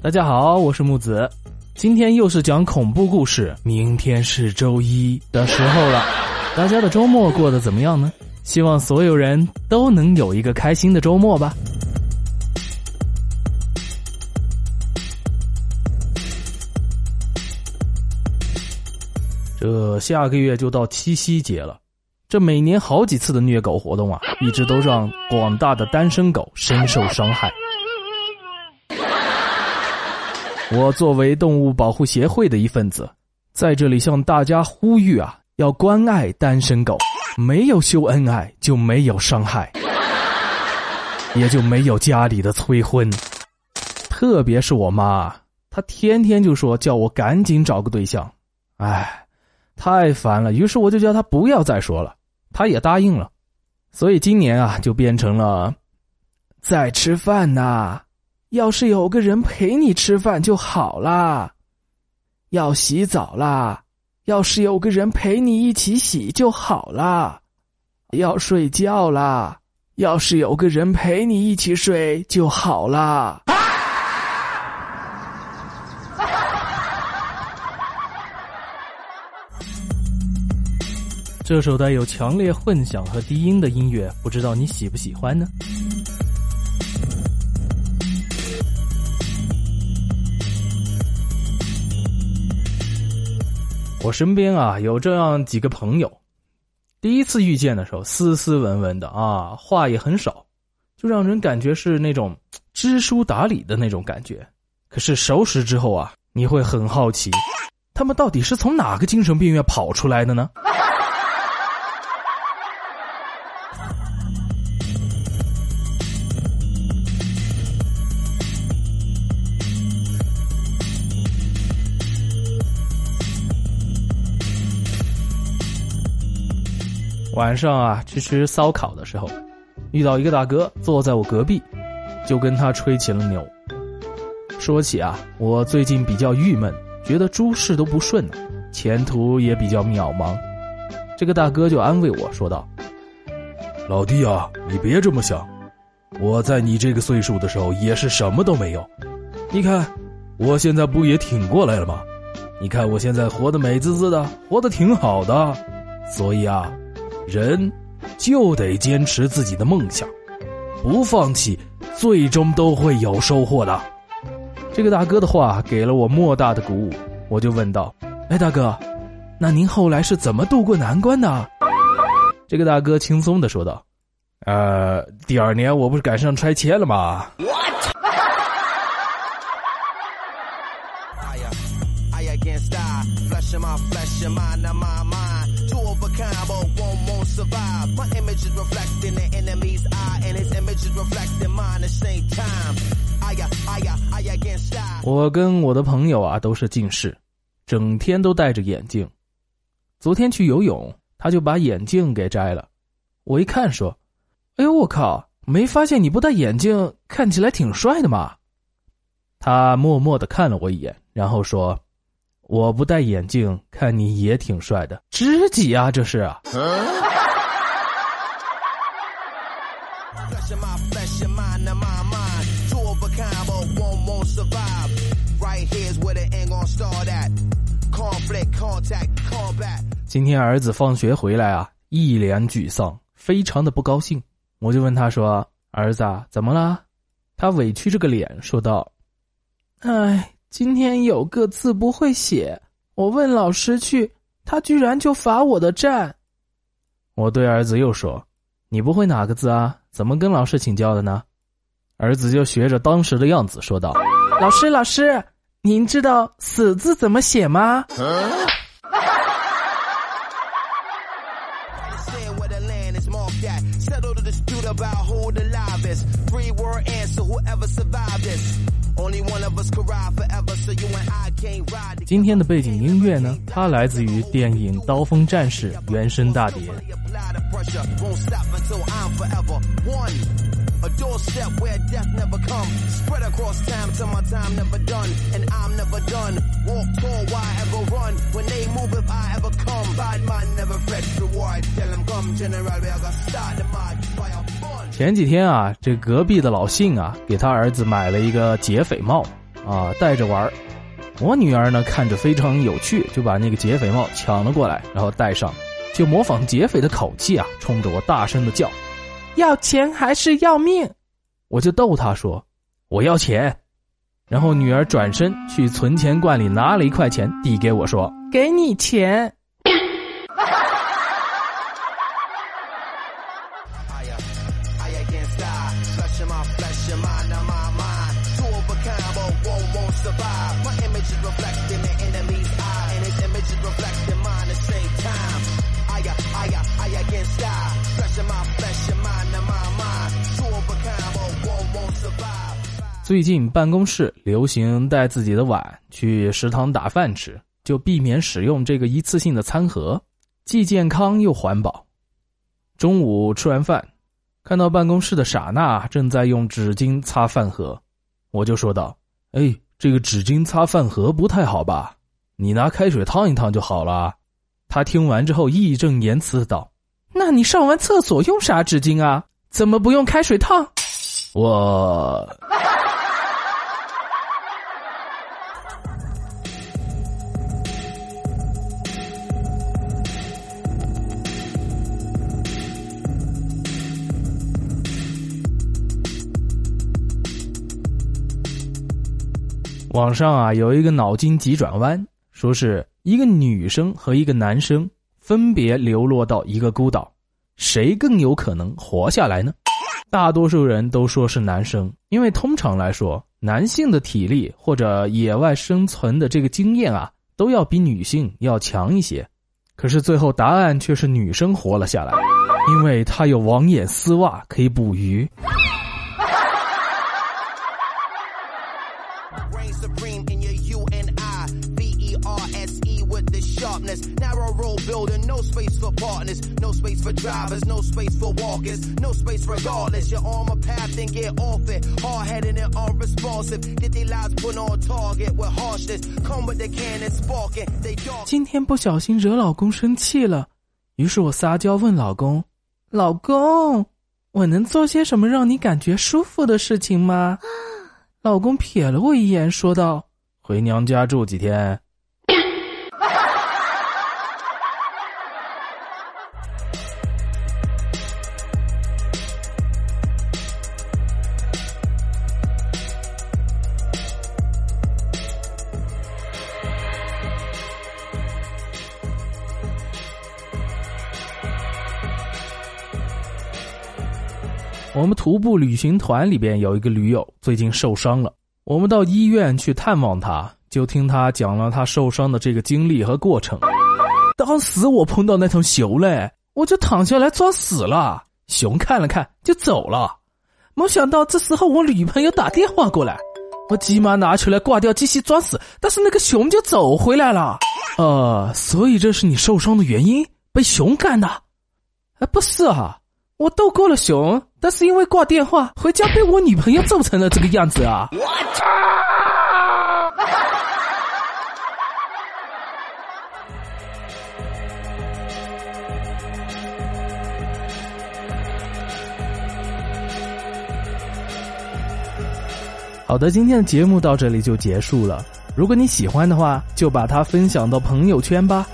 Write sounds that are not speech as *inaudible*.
大家好，我是木子，今天又是讲恐怖故事，明天是周一的时候了，*laughs* 大家的周末过得怎么样呢？希望所有人都能有一个开心的周末吧。这下个月就到七夕节了，这每年好几次的虐狗活动啊，一直都让广大的单身狗深受伤害。我作为动物保护协会的一份子，在这里向大家呼吁啊，要关爱单身狗，没有秀恩爱就没有伤害，也就没有家里的催婚。特别是我妈，她天天就说叫我赶紧找个对象，哎。太烦了，于是我就叫她不要再说了，她也答应了，所以今年啊就变成了，在吃饭呢，要是有个人陪你吃饭就好啦，要洗澡啦，要是有个人陪你一起洗就好啦，要睡觉啦，要是有个人陪你一起睡就好啦。这首带有强烈混响和低音的音乐，不知道你喜不喜欢呢？我身边啊有这样几个朋友，第一次遇见的时候斯斯文文的啊，话也很少，就让人感觉是那种知书达理的那种感觉。可是熟识之后啊，你会很好奇，他们到底是从哪个精神病院跑出来的呢？晚上啊，去吃烧烤的时候，遇到一个大哥坐在我隔壁，就跟他吹起了牛。说起啊，我最近比较郁闷，觉得诸事都不顺，前途也比较渺茫。这个大哥就安慰我说道：“老弟啊，你别这么想，我在你这个岁数的时候也是什么都没有，你看我现在不也挺过来了吗？你看我现在活得美滋滋的，活得挺好的，所以啊。”人就得坚持自己的梦想，不放弃，最终都会有收获的。这个大哥的话给了我莫大的鼓舞，我就问道：“哎，大哥，那您后来是怎么渡过难关的？”这个大哥轻松的说道：“呃，第二年我不是赶上拆迁了吗？”我 *laughs* 我跟我的朋友啊都是近视，整天都戴着眼镜。昨天去游泳，他就把眼镜给摘了。我一看说：“哎呦我靠，没发现你不戴眼镜，看起来挺帅的嘛。”他默默的看了我一眼，然后说：“我不戴眼镜，看你也挺帅的，知己啊，这是。”今天儿子放学回来啊，一脸沮丧，非常的不高兴。我就问他说：“儿子，怎么了？”他委屈着个脸说道：“哎，今天有个字不会写，我问老师去，他居然就罚我的站。”我对儿子又说：“你不会哪个字啊？怎么跟老师请教的呢？”儿子就学着当时的样子说道：“老师，老师，您知道‘死’字怎么写吗？”今天的背景音乐呢？它来自于电影《刀锋战士》原声大碟。前几天啊，这隔壁的老信啊，给他儿子买了一个劫匪帽。啊，戴着玩儿。我女儿呢看着非常有趣，就把那个劫匪帽抢了过来，然后戴上，就模仿劫匪的口气啊，冲着我大声的叫：“要钱还是要命？”我就逗她说：“我要钱。”然后女儿转身去存钱罐里拿了一块钱，递给我说：“给你钱。”最近办公室流行带自己的碗去食堂打饭吃，就避免使用这个一次性的餐盒，既健康又环保。中午吃完饭，看到办公室的傻娜正在用纸巾擦饭盒，我就说道：“哎，这个纸巾擦饭盒不太好吧？你拿开水烫一烫就好了。”他听完之后义正言辞道：“那你上完厕所用啥纸巾啊？怎么不用开水烫？”我。网上啊有一个脑筋急转弯，说是一个女生和一个男生分别流落到一个孤岛，谁更有可能活下来呢？大多数人都说是男生，因为通常来说，男性的体力或者野外生存的这个经验啊，都要比女性要强一些。可是最后答案却是女生活了下来，因为她有网眼丝袜可以捕鱼。今天不小心惹老公生气了，于是我撒娇问老公：“老公，我能做些什么让你感觉舒服的事情吗？” *gasps* *laughs* 老公瞥了我一眼，说道：“回娘家住几天。”我们徒步旅行团里边有一个驴友最近受伤了，我们到医院去探望他，就听他讲了他受伤的这个经历和过程。当时我碰到那头熊嘞，我就躺下来装死了，熊看了看就走了。没想到这时候我女朋友打电话过来，我急忙拿出来挂掉继续装死，但是那个熊就走回来了。呃，所以这是你受伤的原因，被熊干的？哎，不是啊。我斗过了熊，但是因为挂电话，回家被我女朋友揍成了这个样子啊！我操！好的，今天的节目到这里就结束了。如果你喜欢的话，就把它分享到朋友圈吧。